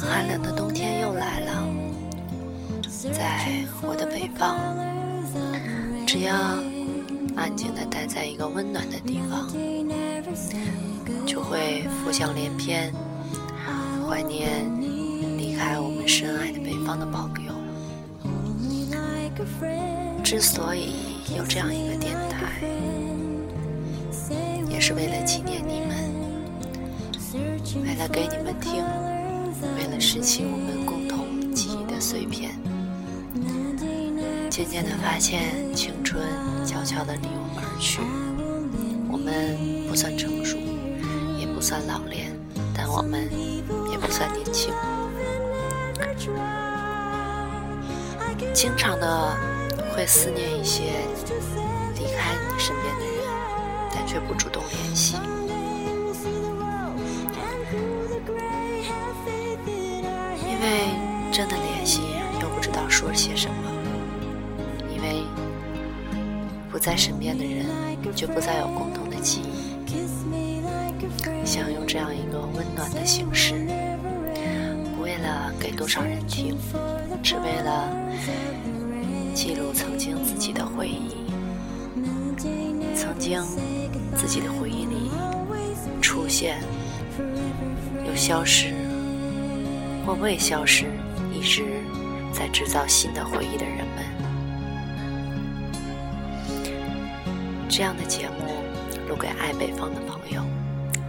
寒冷的冬天又来了，在我的北方，只要安静的待在一个温暖的地方，就会浮想联翩，怀念离开我们深爱的北方的朋友。之所以有这样一个电台，也是为了纪念你们，为了给你们听，为了拾起我们共同记忆的碎片。渐渐的发现，青春悄悄的离我们而去。我们不算成熟，也不算老练，但我们也不算年轻。经常的。会思念一些离开你身边，但却不主动联系。因为真的联系又不知道说些什么。因为不在身边的人，就不再有共同的记忆。想用这样一个温暖的形式，不为了给多少人听，只为了。记录曾经经自己的回忆里出现又消失或未消失，一直在制造新的回忆的人们。这样的节目录给爱北方的朋友，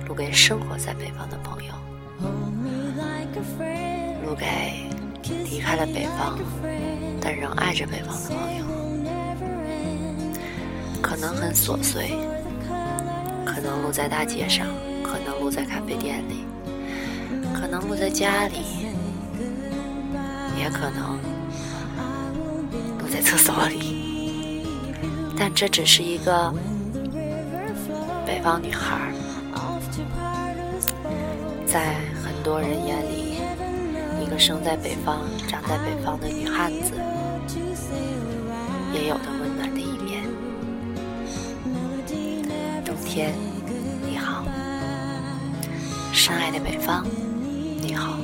录给生活在北方的朋友，录给离开了北方。但仍爱着北方的朋友，可能很琐碎，可能录在大街上，可能录在咖啡店里，可能录在家里，也可能录在厕所里。但这只是一个北方女孩，在很多人眼里，一个生在北方、长在北方的女汉子。也有的天，你好，深爱的北方，你好。